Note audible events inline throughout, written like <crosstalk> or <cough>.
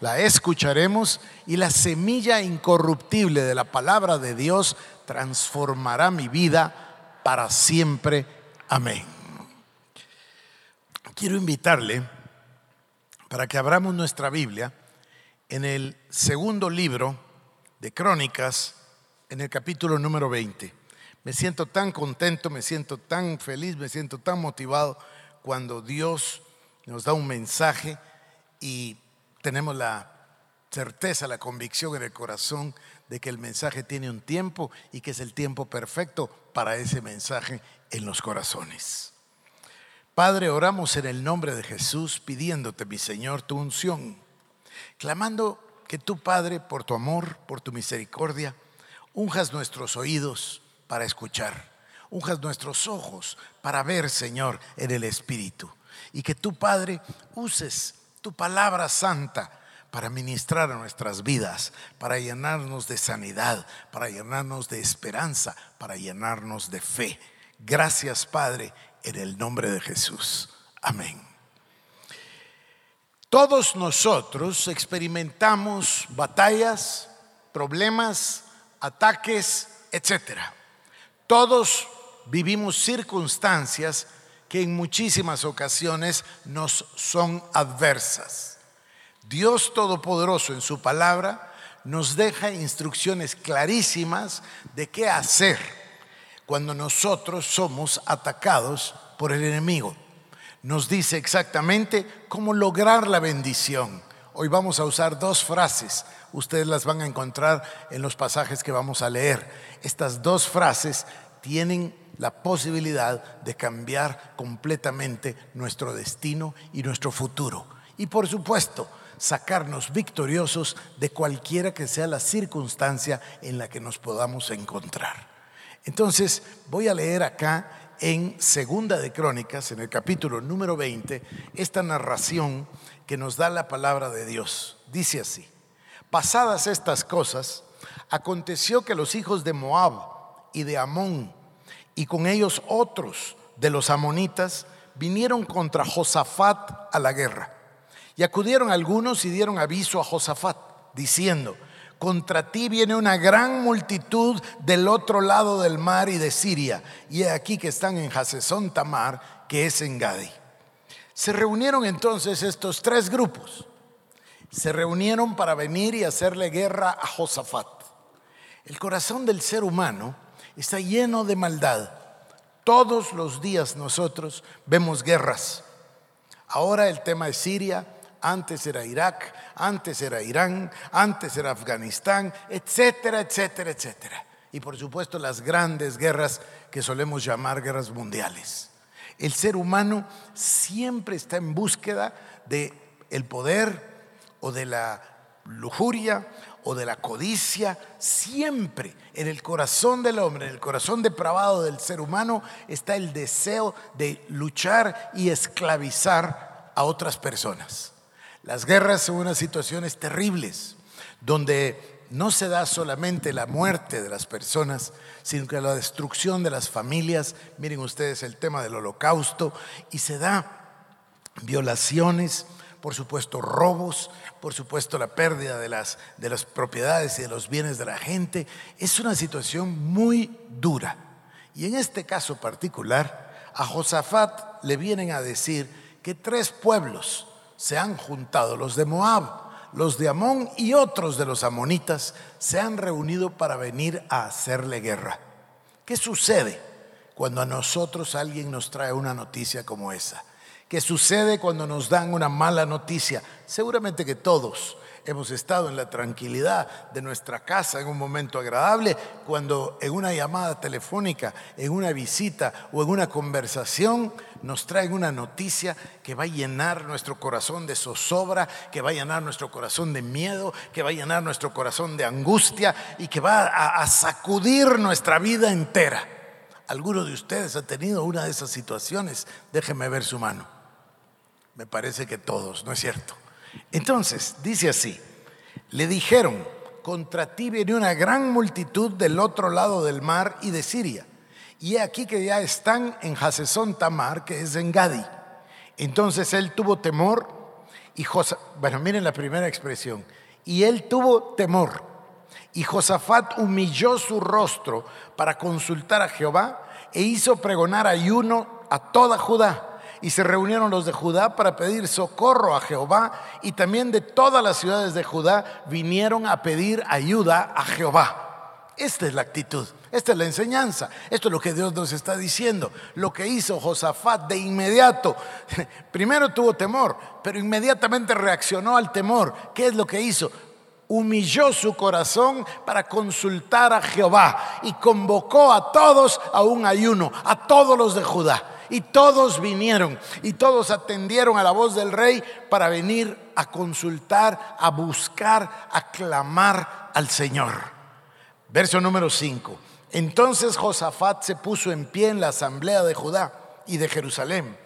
la escucharemos y la semilla incorruptible de la palabra de Dios transformará mi vida para siempre. Amén. Quiero invitarle para que abramos nuestra Biblia en el segundo libro de Crónicas, en el capítulo número 20. Me siento tan contento, me siento tan feliz, me siento tan motivado cuando Dios nos da un mensaje y tenemos la certeza, la convicción en el corazón de que el mensaje tiene un tiempo y que es el tiempo perfecto para ese mensaje en los corazones. Padre, oramos en el nombre de Jesús pidiéndote, mi Señor, tu unción, clamando que tú, Padre, por tu amor, por tu misericordia, unjas nuestros oídos para escuchar, unjas nuestros ojos para ver, Señor, en el Espíritu. Y que tú, Padre, uses tu palabra santa para ministrar a nuestras vidas, para llenarnos de sanidad, para llenarnos de esperanza, para llenarnos de fe. Gracias Padre, en el nombre de Jesús. Amén. Todos nosotros experimentamos batallas, problemas, ataques, etc. Todos vivimos circunstancias que en muchísimas ocasiones nos son adversas. Dios Todopoderoso en su palabra nos deja instrucciones clarísimas de qué hacer cuando nosotros somos atacados por el enemigo. Nos dice exactamente cómo lograr la bendición. Hoy vamos a usar dos frases. Ustedes las van a encontrar en los pasajes que vamos a leer. Estas dos frases tienen la posibilidad de cambiar completamente nuestro destino y nuestro futuro. Y por supuesto, sacarnos victoriosos de cualquiera que sea la circunstancia en la que nos podamos encontrar. Entonces, voy a leer acá en Segunda de Crónicas, en el capítulo número 20, esta narración que nos da la palabra de Dios. Dice así, pasadas estas cosas, aconteció que los hijos de Moab y de Amón, y con ellos otros de los amonitas vinieron contra Josafat a la guerra. Y acudieron algunos y dieron aviso a Josafat, diciendo, contra ti viene una gran multitud del otro lado del mar y de Siria, y aquí que están en Hasesón Tamar, que es en Gadi. Se reunieron entonces estos tres grupos. Se reunieron para venir y hacerle guerra a Josafat. El corazón del ser humano está lleno de maldad. Todos los días nosotros vemos guerras. Ahora el tema es Siria, antes era Irak, antes era Irán, antes era Afganistán, etcétera, etcétera, etcétera. Y por supuesto las grandes guerras que solemos llamar guerras mundiales. El ser humano siempre está en búsqueda de el poder o de la lujuria o de la codicia, siempre en el corazón del hombre, en el corazón depravado del ser humano, está el deseo de luchar y esclavizar a otras personas. Las guerras son unas situaciones terribles, donde no se da solamente la muerte de las personas, sino que la destrucción de las familias. Miren ustedes el tema del holocausto, y se da violaciones, por supuesto robos, por supuesto la pérdida de las, de las propiedades y de los bienes de la gente. Es una situación muy dura. Y en este caso particular, a Josafat le vienen a decir que tres pueblos se han juntado, los de Moab, los de Amón y otros de los amonitas, se han reunido para venir a hacerle guerra. ¿Qué sucede cuando a nosotros alguien nos trae una noticia como esa? ¿Qué sucede cuando nos dan una mala noticia? Seguramente que todos hemos estado en la tranquilidad de nuestra casa en un momento agradable, cuando en una llamada telefónica, en una visita o en una conversación nos traen una noticia que va a llenar nuestro corazón de zozobra, que va a llenar nuestro corazón de miedo, que va a llenar nuestro corazón de angustia y que va a, a sacudir nuestra vida entera. ¿Alguno de ustedes ha tenido una de esas situaciones? Déjeme ver su mano. Me parece que todos, ¿no es cierto? Entonces, dice así, le dijeron, contra ti viene una gran multitud del otro lado del mar y de Siria. Y aquí que ya están en Hasesón Tamar, que es en Gadi. Entonces él tuvo temor y Josafat, bueno, miren la primera expresión, y él tuvo temor. Y Josafat humilló su rostro para consultar a Jehová e hizo pregonar ayuno a toda Judá y se reunieron los de Judá para pedir socorro a Jehová y también de todas las ciudades de Judá vinieron a pedir ayuda a Jehová. Esta es la actitud, esta es la enseñanza, esto es lo que Dios nos está diciendo. Lo que hizo Josafat de inmediato, <laughs> primero tuvo temor, pero inmediatamente reaccionó al temor. ¿Qué es lo que hizo? humilló su corazón para consultar a Jehová y convocó a todos a un ayuno, a todos los de Judá. Y todos vinieron y todos atendieron a la voz del rey para venir a consultar, a buscar, a clamar al Señor. Verso número 5. Entonces Josafat se puso en pie en la asamblea de Judá y de Jerusalén,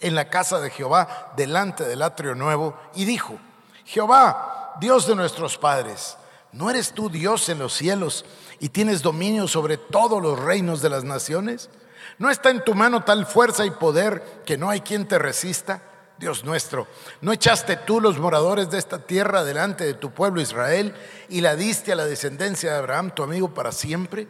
en la casa de Jehová, delante del atrio nuevo, y dijo, Jehová, Dios de nuestros padres, ¿no eres tú Dios en los cielos y tienes dominio sobre todos los reinos de las naciones? ¿No está en tu mano tal fuerza y poder que no hay quien te resista? Dios nuestro, ¿no echaste tú los moradores de esta tierra delante de tu pueblo Israel y la diste a la descendencia de Abraham, tu amigo, para siempre?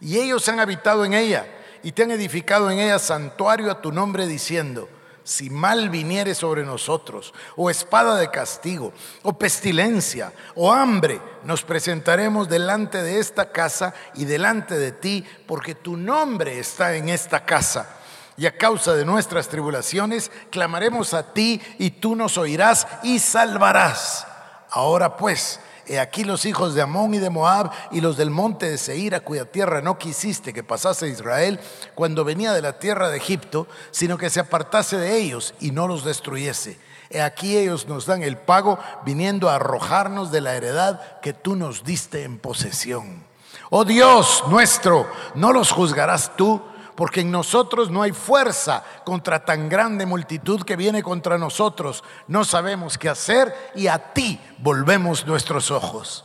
Y ellos han habitado en ella y te han edificado en ella santuario a tu nombre diciendo, si mal viniere sobre nosotros, o espada de castigo, o pestilencia, o hambre, nos presentaremos delante de esta casa y delante de ti, porque tu nombre está en esta casa. Y a causa de nuestras tribulaciones, clamaremos a ti y tú nos oirás y salvarás. Ahora pues, He aquí los hijos de Amón y de Moab y los del monte de Seir, a cuya tierra no quisiste que pasase Israel cuando venía de la tierra de Egipto, sino que se apartase de ellos y no los destruyese. He aquí ellos nos dan el pago viniendo a arrojarnos de la heredad que tú nos diste en posesión. Oh Dios nuestro, ¿no los juzgarás tú? Porque en nosotros no hay fuerza contra tan grande multitud que viene contra nosotros. No sabemos qué hacer y a ti volvemos nuestros ojos.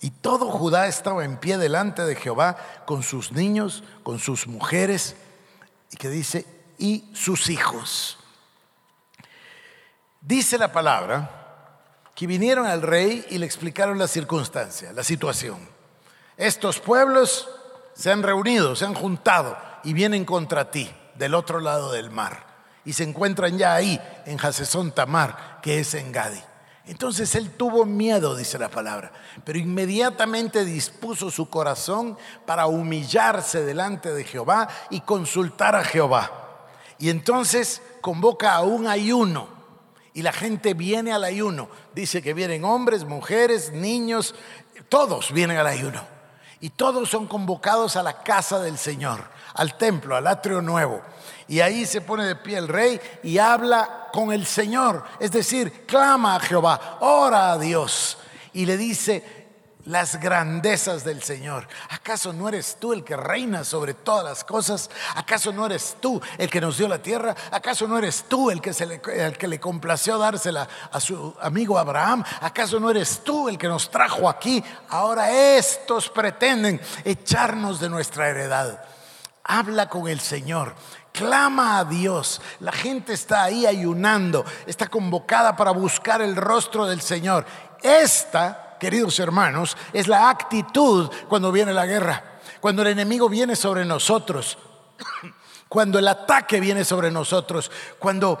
Y todo Judá estaba en pie delante de Jehová con sus niños, con sus mujeres, y que dice, y sus hijos. Dice la palabra que vinieron al rey y le explicaron la circunstancia, la situación. Estos pueblos se han reunido, se han juntado y vienen contra ti del otro lado del mar. Y se encuentran ya ahí, en Hasesón Tamar, que es en Gadi. Entonces él tuvo miedo, dice la palabra, pero inmediatamente dispuso su corazón para humillarse delante de Jehová y consultar a Jehová. Y entonces convoca a un ayuno y la gente viene al ayuno. Dice que vienen hombres, mujeres, niños, todos vienen al ayuno. Y todos son convocados a la casa del Señor al templo, al atrio nuevo. Y ahí se pone de pie el rey y habla con el Señor. Es decir, clama a Jehová, ora a Dios. Y le dice las grandezas del Señor. ¿Acaso no eres tú el que reina sobre todas las cosas? ¿Acaso no eres tú el que nos dio la tierra? ¿Acaso no eres tú el que, el que le complació dársela a su amigo Abraham? ¿Acaso no eres tú el que nos trajo aquí? Ahora estos pretenden echarnos de nuestra heredad habla con el Señor, clama a Dios. La gente está ahí ayunando, está convocada para buscar el rostro del Señor. Esta, queridos hermanos, es la actitud cuando viene la guerra, cuando el enemigo viene sobre nosotros, <coughs> cuando el ataque viene sobre nosotros, cuando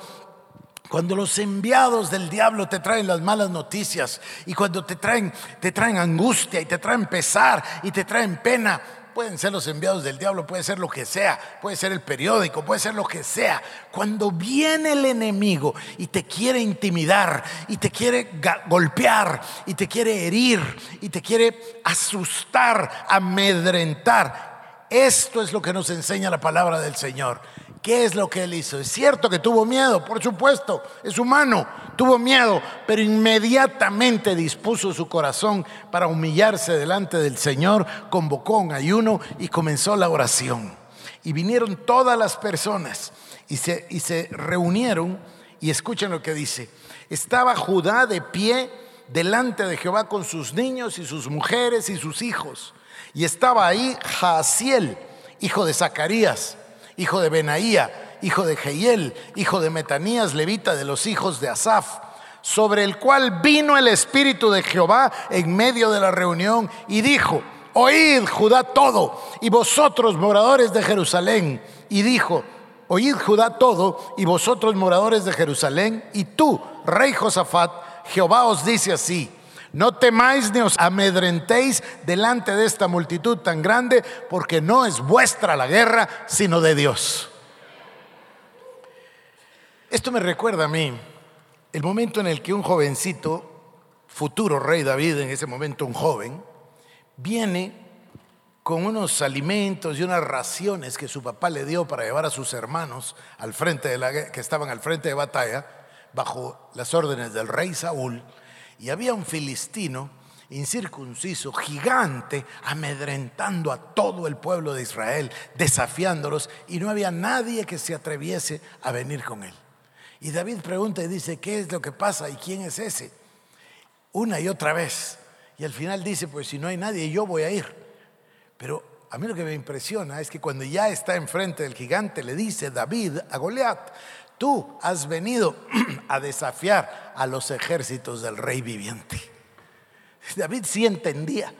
cuando los enviados del diablo te traen las malas noticias y cuando te traen, te traen angustia y te traen pesar y te traen pena, pueden ser los enviados del diablo, puede ser lo que sea, puede ser el periódico, puede ser lo que sea. Cuando viene el enemigo y te quiere intimidar y te quiere golpear y te quiere herir y te quiere asustar, amedrentar, esto es lo que nos enseña la palabra del Señor. ¿Qué es lo que él hizo? Es cierto que tuvo miedo, por supuesto, es humano, tuvo miedo, pero inmediatamente dispuso su corazón para humillarse delante del Señor, convocó un ayuno y comenzó la oración. Y vinieron todas las personas y se, y se reunieron y escuchen lo que dice. Estaba Judá de pie delante de Jehová con sus niños y sus mujeres y sus hijos. Y estaba ahí Jaasiel, hijo de Zacarías hijo de Benaía, hijo de Jehiel, hijo de Metanías, levita de los hijos de Asaf, sobre el cual vino el Espíritu de Jehová en medio de la reunión y dijo, oíd Judá todo, y vosotros moradores de Jerusalén, y dijo, oíd Judá todo, y vosotros moradores de Jerusalén, y tú, rey Josafat, Jehová os dice así, no temáis ni os amedrentéis delante de esta multitud tan grande, porque no es vuestra la guerra, sino de Dios. Esto me recuerda a mí el momento en el que un jovencito, futuro rey David, en ese momento un joven, viene con unos alimentos y unas raciones que su papá le dio para llevar a sus hermanos al frente de la, que estaban al frente de batalla bajo las órdenes del rey Saúl y había un filistino incircunciso, gigante, amedrentando a todo el pueblo de Israel, desafiándolos, y no había nadie que se atreviese a venir con él. Y David pregunta y dice, ¿qué es lo que pasa y quién es ese? Una y otra vez. Y al final dice, pues si no hay nadie, yo voy a ir. Pero a mí lo que me impresiona es que cuando ya está enfrente del gigante, le dice David a Goliat, Tú has venido <clears throat> a desafiar a los ejércitos del rey viviente. David sí entendía.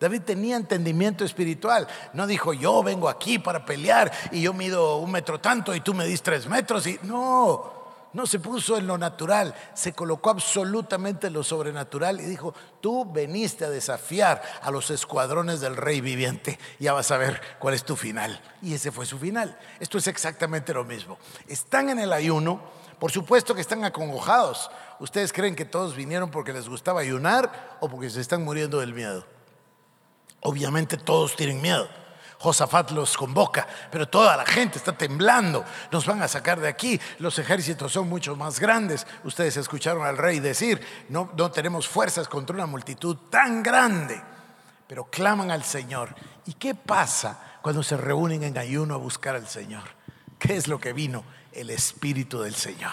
David tenía entendimiento espiritual. No dijo, yo vengo aquí para pelear y yo mido un metro tanto y tú me dis tres metros. Y no, no se puso en lo natural, se colocó absolutamente en lo sobrenatural y dijo, tú veniste a desafiar a los escuadrones del rey viviente, ya vas a ver cuál es tu final. Y ese fue su final. Esto es exactamente lo mismo. Están en el ayuno, por supuesto que están acongojados. ¿Ustedes creen que todos vinieron porque les gustaba ayunar o porque se están muriendo del miedo? Obviamente todos tienen miedo. Josafat los convoca, pero toda la gente está temblando, nos van a sacar de aquí, los ejércitos son mucho más grandes. Ustedes escucharon al rey decir, no, no tenemos fuerzas contra una multitud tan grande, pero claman al Señor. ¿Y qué pasa cuando se reúnen en ayuno a buscar al Señor? ¿Qué es lo que vino? El Espíritu del Señor,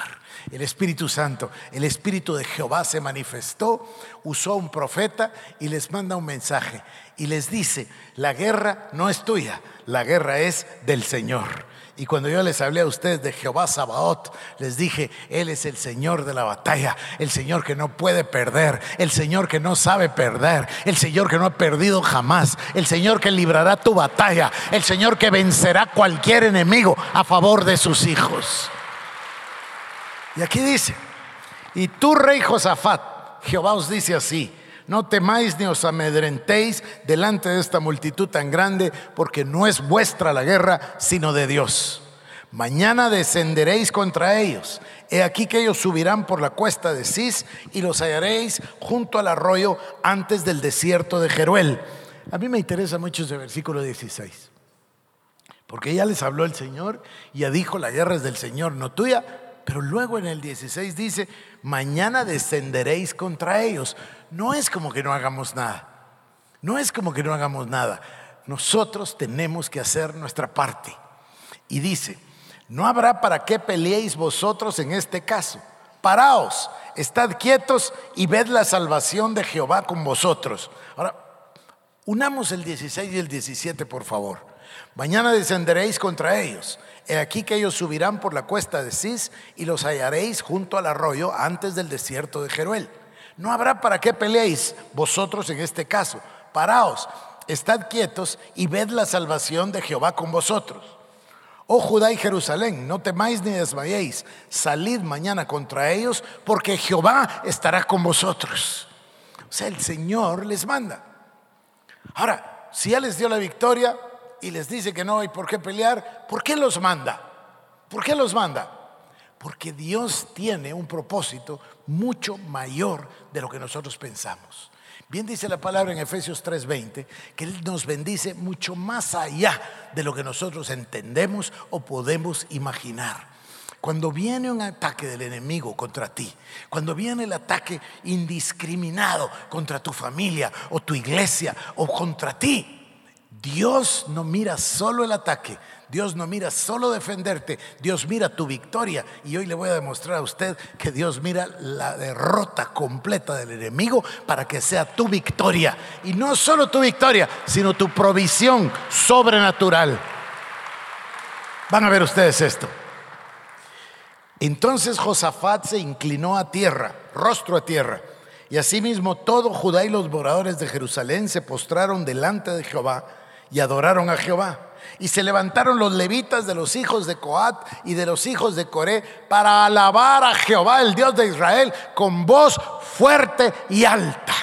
el Espíritu Santo, el Espíritu de Jehová se manifestó, usó un profeta y les manda un mensaje y les dice, la guerra no es tuya, la guerra es del Señor. Y cuando yo les hablé a ustedes de Jehová Sabaoth, les dije, Él es el Señor de la batalla, el Señor que no puede perder, el Señor que no sabe perder, el Señor que no ha perdido jamás, el Señor que librará tu batalla, el Señor que vencerá cualquier enemigo a favor de sus hijos. Y aquí dice, y tú, rey Josafat, Jehová os dice así, no temáis ni os amedrentéis delante de esta multitud tan grande, porque no es vuestra la guerra, sino de Dios. Mañana descenderéis contra ellos. He aquí que ellos subirán por la cuesta de Cis y los hallaréis junto al arroyo antes del desierto de Jeruel. A mí me interesa mucho ese versículo 16. Porque ya les habló el Señor, ya dijo, la guerra es del Señor, no tuya. Pero luego en el 16 dice, mañana descenderéis contra ellos. No es como que no hagamos nada. No es como que no hagamos nada. Nosotros tenemos que hacer nuestra parte. Y dice, no habrá para qué peleéis vosotros en este caso. Paraos, estad quietos y ved la salvación de Jehová con vosotros. Ahora, unamos el 16 y el 17, por favor. Mañana descenderéis contra ellos. He aquí que ellos subirán por la cuesta de Cis y los hallaréis junto al arroyo antes del desierto de Jeruel. No habrá para qué peleéis vosotros en este caso. Paraos, estad quietos y ved la salvación de Jehová con vosotros. Oh Judá y Jerusalén, no temáis ni desmayéis, salid mañana contra ellos, porque Jehová estará con vosotros. O sea, el Señor les manda. Ahora, si ya les dio la victoria, y les dice que no hay por qué pelear, ¿por qué los manda? ¿Por qué los manda? Porque Dios tiene un propósito mucho mayor de lo que nosotros pensamos. Bien dice la palabra en Efesios 3:20 que Él nos bendice mucho más allá de lo que nosotros entendemos o podemos imaginar. Cuando viene un ataque del enemigo contra ti, cuando viene el ataque indiscriminado contra tu familia o tu iglesia o contra ti, Dios no mira solo el ataque, Dios no mira solo defenderte, Dios mira tu victoria. Y hoy le voy a demostrar a usted que Dios mira la derrota completa del enemigo para que sea tu victoria. Y no solo tu victoria, sino tu provisión sobrenatural. Van a ver ustedes esto. Entonces Josafat se inclinó a tierra, rostro a tierra. Y asimismo todo Judá y los moradores de Jerusalén se postraron delante de Jehová y adoraron a Jehová. Y se levantaron los levitas de los hijos de Coat y de los hijos de Coré para alabar a Jehová, el Dios de Israel, con voz fuerte y alta.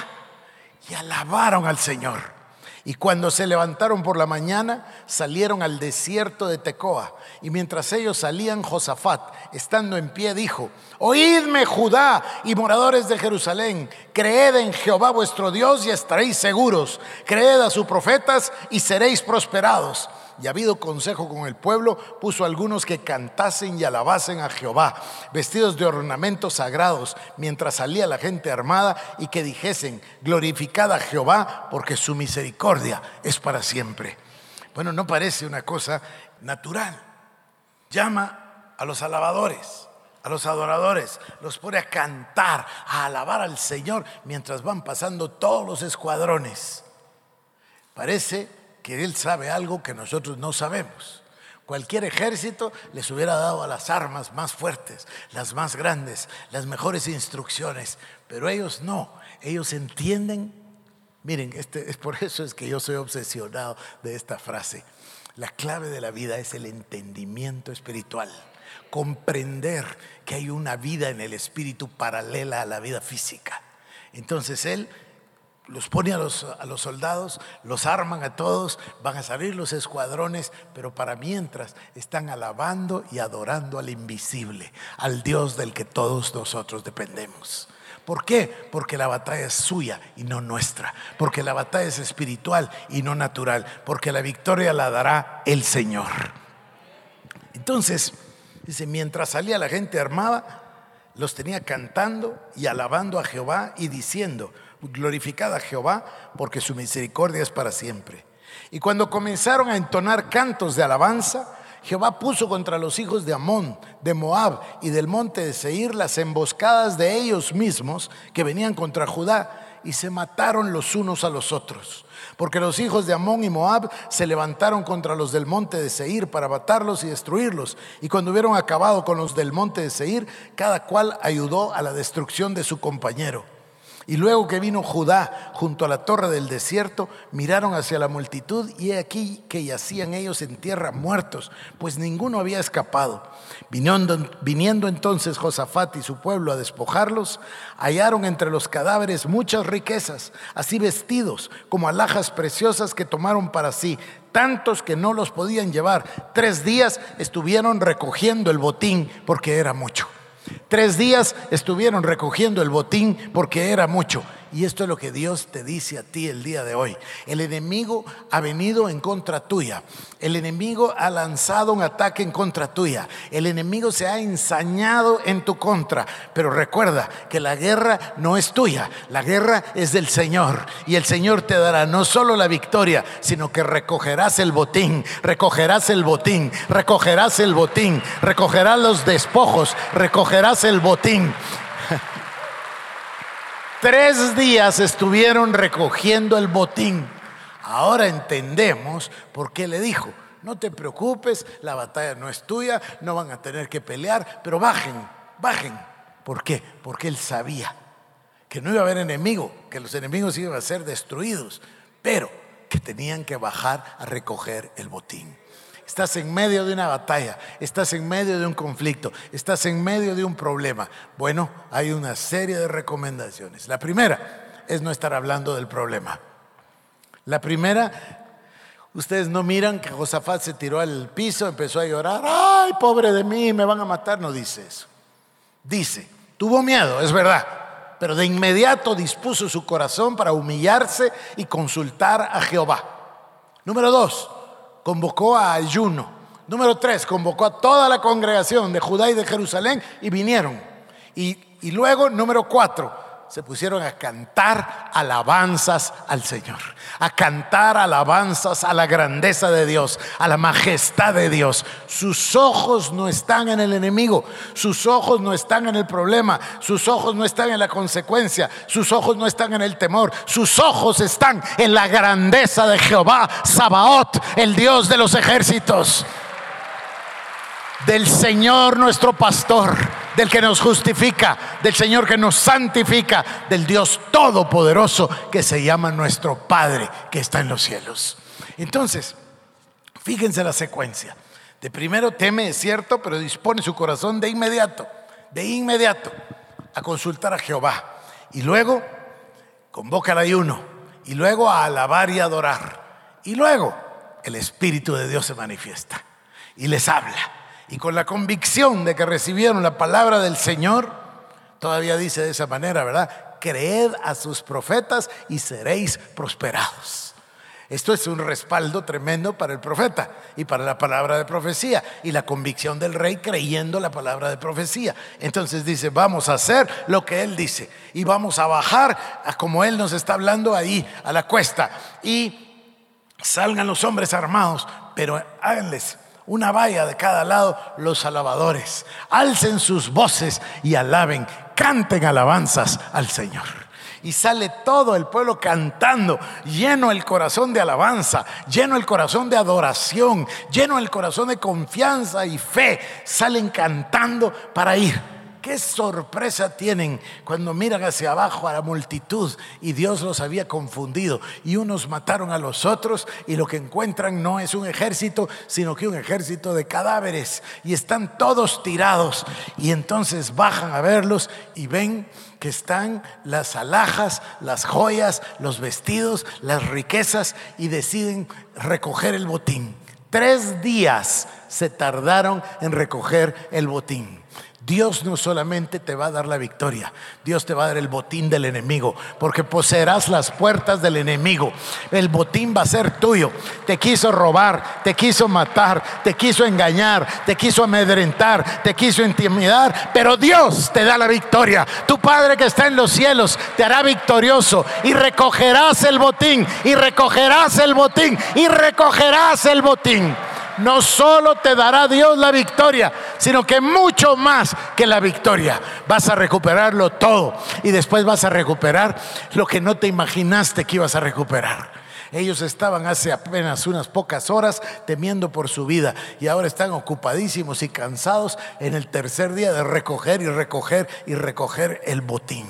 Y alabaron al Señor. Y cuando se levantaron por la mañana, salieron al desierto de Tecoa. Y mientras ellos salían, Josafat, estando en pie, dijo, Oídme Judá y moradores de Jerusalén, creed en Jehová vuestro Dios y estaréis seguros, creed a sus profetas y seréis prosperados y habido consejo con el pueblo, puso algunos que cantasen y alabasen a Jehová, vestidos de ornamentos sagrados, mientras salía la gente armada, y que dijesen, glorificad a Jehová, porque su misericordia es para siempre. Bueno, no parece una cosa natural. Llama a los alabadores a los adoradores, los pone a cantar, a alabar al Señor mientras van pasando todos los escuadrones. Parece Él sabe algo que nosotros no sabemos. Cualquier ejército les hubiera dado a las armas más fuertes, las más grandes, las mejores instrucciones, pero ellos no, ellos entienden. Miren, este, es por eso es que yo soy obsesionado de esta frase. La clave de la vida es el entendimiento espiritual, comprender que hay una vida en el espíritu paralela a la vida física. Entonces Él los pone a los, soldados, los arman a todos, van a salir los escuadrones, pero para mientras están alabando y adorando al invisible, al Dios del que todos nosotros dependemos. ¿Por qué? Porque la batalla es suya y no nuestra. Porque la batalla es espiritual y no natural. Porque la victoria la dará el Señor. Entonces, dice, mientras salía la gente armada, los tenía cantando y alabando a Jehová y diciendo, glorificada a Jehová, porque su misericordia es para siempre. Y cuando comenzaron a entonar cantos de alabanza, Jehová puso contra los hijos de Amón, de Moab y del monte de Seir las emboscadas de ellos mismos que venían contra Judá y se mataron los unos a los otros. Porque los hijos de Amón y Moab se levantaron contra los del monte de Seir para matarlos y destruirlos. Y cuando hubieron acabado con los del monte de Seir, cada cual ayudó a la destrucción de su compañero. Y luego que vino Judá junto a la torre del desierto, miraron hacia la multitud y he aquí que yacían ellos en tierra muertos, pues ninguno había escapado. Viniendo, entonces Josafat y su pueblo a despojarlos, hallaron entre los cadáveres muchas riquezas, así vestidos como alhajas preciosas que tomaron para sí, tantos que no los podían llevar. Tres días estuvieron recogiendo el botín porque era mucho. Tres días estuvieron recogiendo el botín porque era mucho. Y esto es lo que Dios te dice a ti el día de hoy. El enemigo ha venido en contra tuya. El enemigo ha lanzado un ataque en contra tuya. El enemigo se ha ensañado en tu contra. Pero recuerda que la guerra no es tuya. La guerra es del Señor. Y el Señor te dará no solo la victoria, sino que recogerás el botín. Recogerás el botín. Recogerás el botín. Recogerás los despojos. Recogerás el botín. <laughs> Tres días estuvieron recogiendo el botín. Ahora entendemos por qué le dijo, no te preocupes, la batalla no es tuya, no van a tener que pelear, pero bajen, bajen. ¿Por qué? Porque él sabía que no iba a haber enemigo, que los enemigos iban a ser destruidos, pero que tenían que bajar a recoger el botín. Estás en medio de una batalla, estás en medio de un conflicto, estás en medio de un problema. Bueno, hay una serie de recomendaciones. La primera es no estar hablando del problema. La primera, Ustedes no miran que Josafat se tiró al piso, empezó a llorar. Ay, pobre de mí, me van a matar. No dice eso. Dice, tuvo miedo, es verdad, pero de inmediato dispuso su corazón para humillarse y consultar a Jehová. Número dos, convocó a ayuno. Número tres, convocó a toda la congregación de Judá y de Jerusalén y vinieron. Y, y luego, número cuatro, se pusieron a cantar alabanzas al Señor, a cantar alabanzas a la grandeza de Dios, a la majestad de Dios. Sus ojos no están en el enemigo, sus ojos no están en el problema, sus ojos no están en la consecuencia, sus ojos no están en el temor, sus ojos están en la grandeza de Jehová, Sabaoth, el Dios de los ejércitos, del Señor nuestro pastor del que nos justifica, del Señor que nos santifica, del Dios todopoderoso que se llama nuestro Padre que está en los cielos. Entonces, fíjense la secuencia. De primero teme, es cierto, pero dispone su corazón de inmediato, de inmediato, a consultar a Jehová. Y luego convoca al ayuno. Y luego a alabar y adorar. Y luego el Espíritu de Dios se manifiesta y les habla y con la convicción de que recibieron la palabra del Señor, todavía dice de esa manera, ¿verdad? Creed a sus profetas y seréis prosperados. Esto es un respaldo tremendo para el profeta y para la palabra de profecía y la convicción del rey creyendo la palabra de profecía. Entonces dice, vamos a hacer lo que él dice y vamos a bajar como él nos está hablando ahí a la cuesta y salgan los hombres armados, pero háganles una valla de cada lado, los alabadores. Alcen sus voces y alaben, canten alabanzas al Señor. Y sale todo el pueblo cantando, lleno el corazón de alabanza, lleno el corazón de adoración, lleno el corazón de confianza y fe. Salen cantando para ir Qué sorpresa tienen cuando miran hacia abajo a la multitud y Dios los había confundido y unos mataron a los otros y lo que encuentran no es un ejército, sino que un ejército de cadáveres y están todos tirados y entonces bajan a verlos y ven que están las alhajas, las joyas, los vestidos, las riquezas y deciden recoger el botín. Tres días se tardaron en recoger el botín. Dios no solamente te va a dar la victoria, Dios te va a dar el botín del enemigo, porque poseerás las puertas del enemigo. El botín va a ser tuyo. Te quiso robar, te quiso matar, te quiso engañar, te quiso amedrentar, te quiso intimidar, pero Dios te da la victoria. Tu Padre que está en los cielos te hará victorioso y recogerás el botín, y recogerás el botín, y recogerás el botín no solo te dará Dios la victoria, sino que mucho más que la victoria. Vas a recuperarlo todo y después vas a recuperar lo que no te imaginaste que ibas a recuperar. Ellos estaban hace apenas unas pocas horas temiendo por su vida y ahora están ocupadísimos y cansados en el tercer día de recoger y recoger y recoger el botín.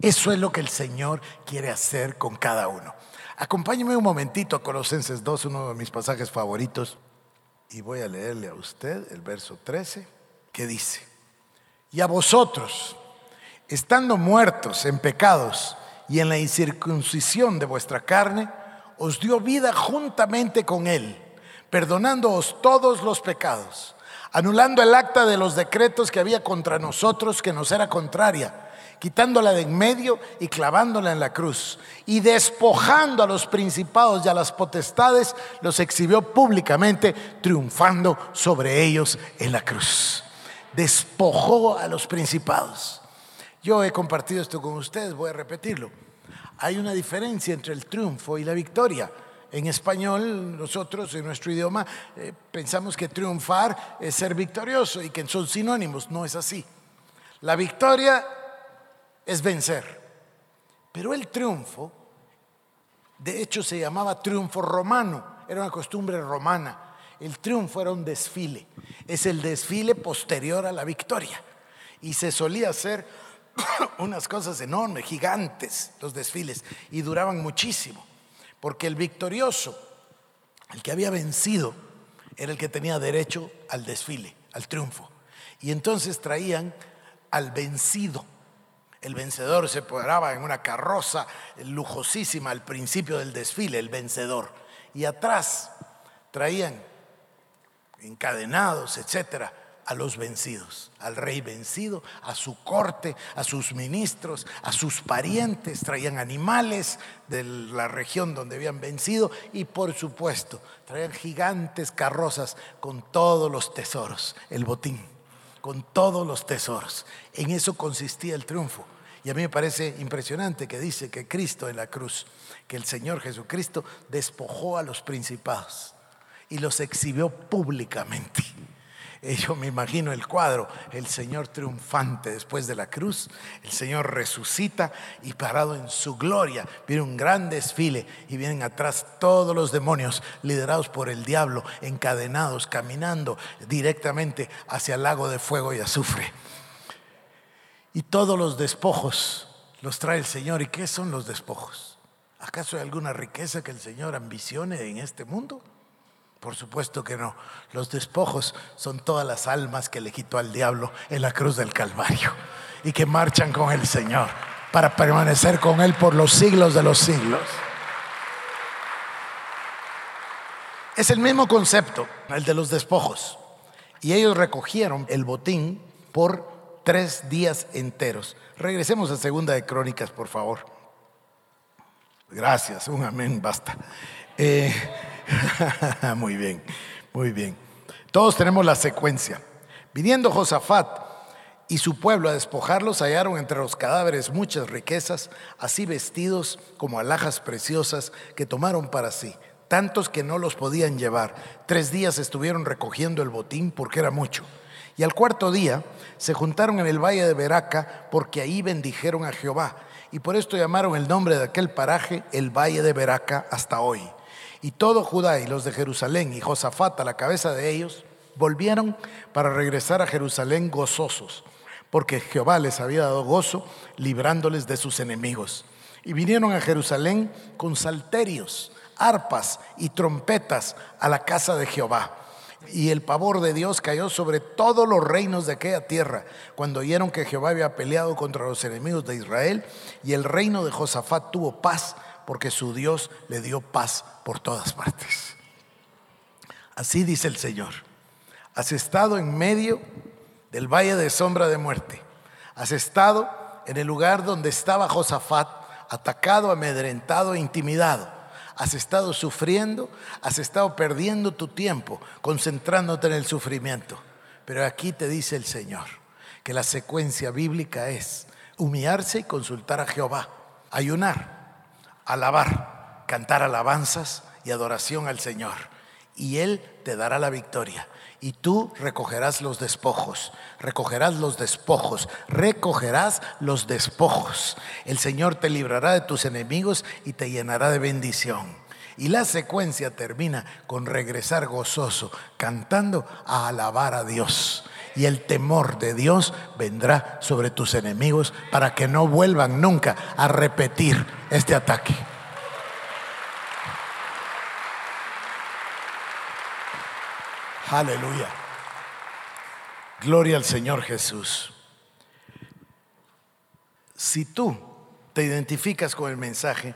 Eso es lo que el Señor quiere hacer con cada uno. Acompáñeme un momentito a Colosenses 2, uno de mis pasajes favoritos. Y voy a leerle a usted el verso 13 que dice, y a vosotros, estando muertos en pecados y en la incircuncisión de vuestra carne, os dio vida juntamente con Él, perdonándoos todos los pecados, anulando el acta de los decretos que había contra nosotros que nos era contraria quitándola de en medio y clavándola en la cruz. Y despojando a los principados y a las potestades, los exhibió públicamente, triunfando sobre ellos en la cruz. Despojó a los principados. Yo he compartido esto con ustedes, voy a repetirlo. Hay una diferencia entre el triunfo y la victoria. En español, nosotros en nuestro idioma eh, pensamos que triunfar es ser victorioso y que son sinónimos. No es así. La victoria es vencer. Pero el triunfo, de hecho se llamaba triunfo romano, era una costumbre romana. El triunfo era un desfile, es el desfile posterior a la victoria. Y se solía hacer <coughs> unas cosas enormes, gigantes, los desfiles, y duraban muchísimo, porque el victorioso, el que había vencido, era el que tenía derecho al desfile, al triunfo. Y entonces traían al vencido el vencedor se paraba en una carroza lujosísima al principio del desfile, el vencedor. Y atrás traían encadenados, etcétera, a los vencidos, al rey vencido, a su corte, a sus ministros, a sus parientes, traían animales de la región donde habían vencido y por supuesto traían gigantes carrozas con todos los tesoros, el botín, con todos los tesoros. En eso consistía el triunfo. Y a mí me parece impresionante que dice que Cristo en la cruz, que el Señor Jesucristo despojó a los principados y los exhibió públicamente. Y yo me imagino el cuadro, el Señor triunfante después de la cruz, el Señor resucita y parado en su gloria, viene un gran desfile y vienen atrás todos los demonios liderados por el diablo, encadenados, caminando directamente hacia el lago de fuego y azufre. Y todos los despojos los trae el Señor. ¿Y qué son los despojos? ¿Acaso hay alguna riqueza que el Señor ambicione en este mundo? Por supuesto que no. Los despojos son todas las almas que le quitó al diablo en la cruz del Calvario y que marchan con el Señor para permanecer con Él por los siglos de los siglos. Es el mismo concepto, el de los despojos. Y ellos recogieron el botín por tres días enteros. Regresemos a Segunda de Crónicas, por favor. Gracias, un amén, basta. Eh, <laughs> muy bien, muy bien. Todos tenemos la secuencia. Viniendo Josafat y su pueblo a despojarlos, hallaron entre los cadáveres muchas riquezas, así vestidos como alhajas preciosas que tomaron para sí, tantos que no los podían llevar. Tres días estuvieron recogiendo el botín porque era mucho. Y al cuarto día se juntaron en el valle de Beraca porque ahí bendijeron a Jehová. Y por esto llamaron el nombre de aquel paraje el valle de Beraca hasta hoy. Y todo Judá y los de Jerusalén y Josafat a la cabeza de ellos volvieron para regresar a Jerusalén gozosos, porque Jehová les había dado gozo librándoles de sus enemigos. Y vinieron a Jerusalén con salterios, arpas y trompetas a la casa de Jehová y el pavor de Dios cayó sobre todos los reinos de aquella tierra cuando oyeron que Jehová había peleado contra los enemigos de Israel y el reino de Josafat tuvo paz porque su Dios le dio paz por todas partes. Así dice el Señor, has estado en medio del valle de sombra de muerte, has estado en el lugar donde estaba Josafat, atacado, amedrentado e intimidado has estado sufriendo, has estado perdiendo tu tiempo, concentrándote en el sufrimiento. Pero aquí te dice el Señor que la secuencia bíblica es humillarse y consultar a Jehová, ayunar, alabar, cantar alabanzas y adoración al Señor. Y Él te dará la victoria y tú recogerás los despojos, recogerás los despojos, recogerás los despojos. El Señor te librará de tus enemigos y te llenará de bendición. Y la secuencia termina con regresar gozoso, cantando a alabar a Dios. Y el temor de Dios vendrá sobre tus enemigos para que no vuelvan nunca a repetir este ataque. Aleluya. Gloria al Señor Jesús. Si tú te identificas con el mensaje,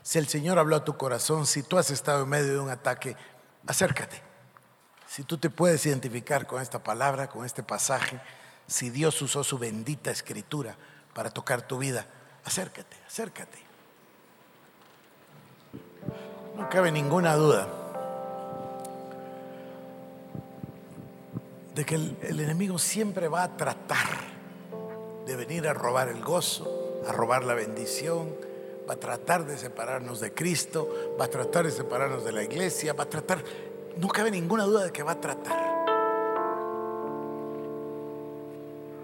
si el Señor habló a tu corazón, si tú has estado en medio de un ataque, acércate. Si tú te puedes identificar con esta palabra, con este pasaje, si Dios usó su bendita escritura para tocar tu vida, acércate, acércate. No cabe ninguna duda de que el, enemigo siempre va a tratar de venir a robar el gozo, a robar la bendición, va a tratar de separarnos de Cristo, va a tratar de separarnos de la iglesia, va a tratar, no cabe ninguna duda de que va a tratar.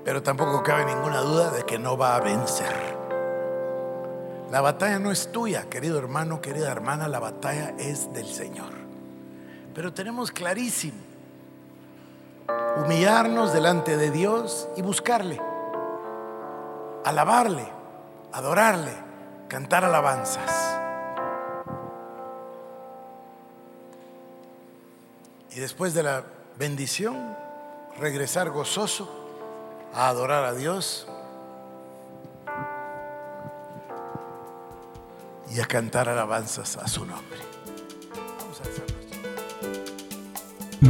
Pero tampoco cabe ninguna duda de que no va a vencer. La batalla no es tuya, querido hermano, querida hermana, la batalla es del Señor. Pero tenemos clarísimo humillarnos delante de Dios y buscarle, alabarle, adorarle, cantar alabanzas. Y después de la bendición, regresar gozoso a adorar a Dios y a cantar alabanzas a su nombre.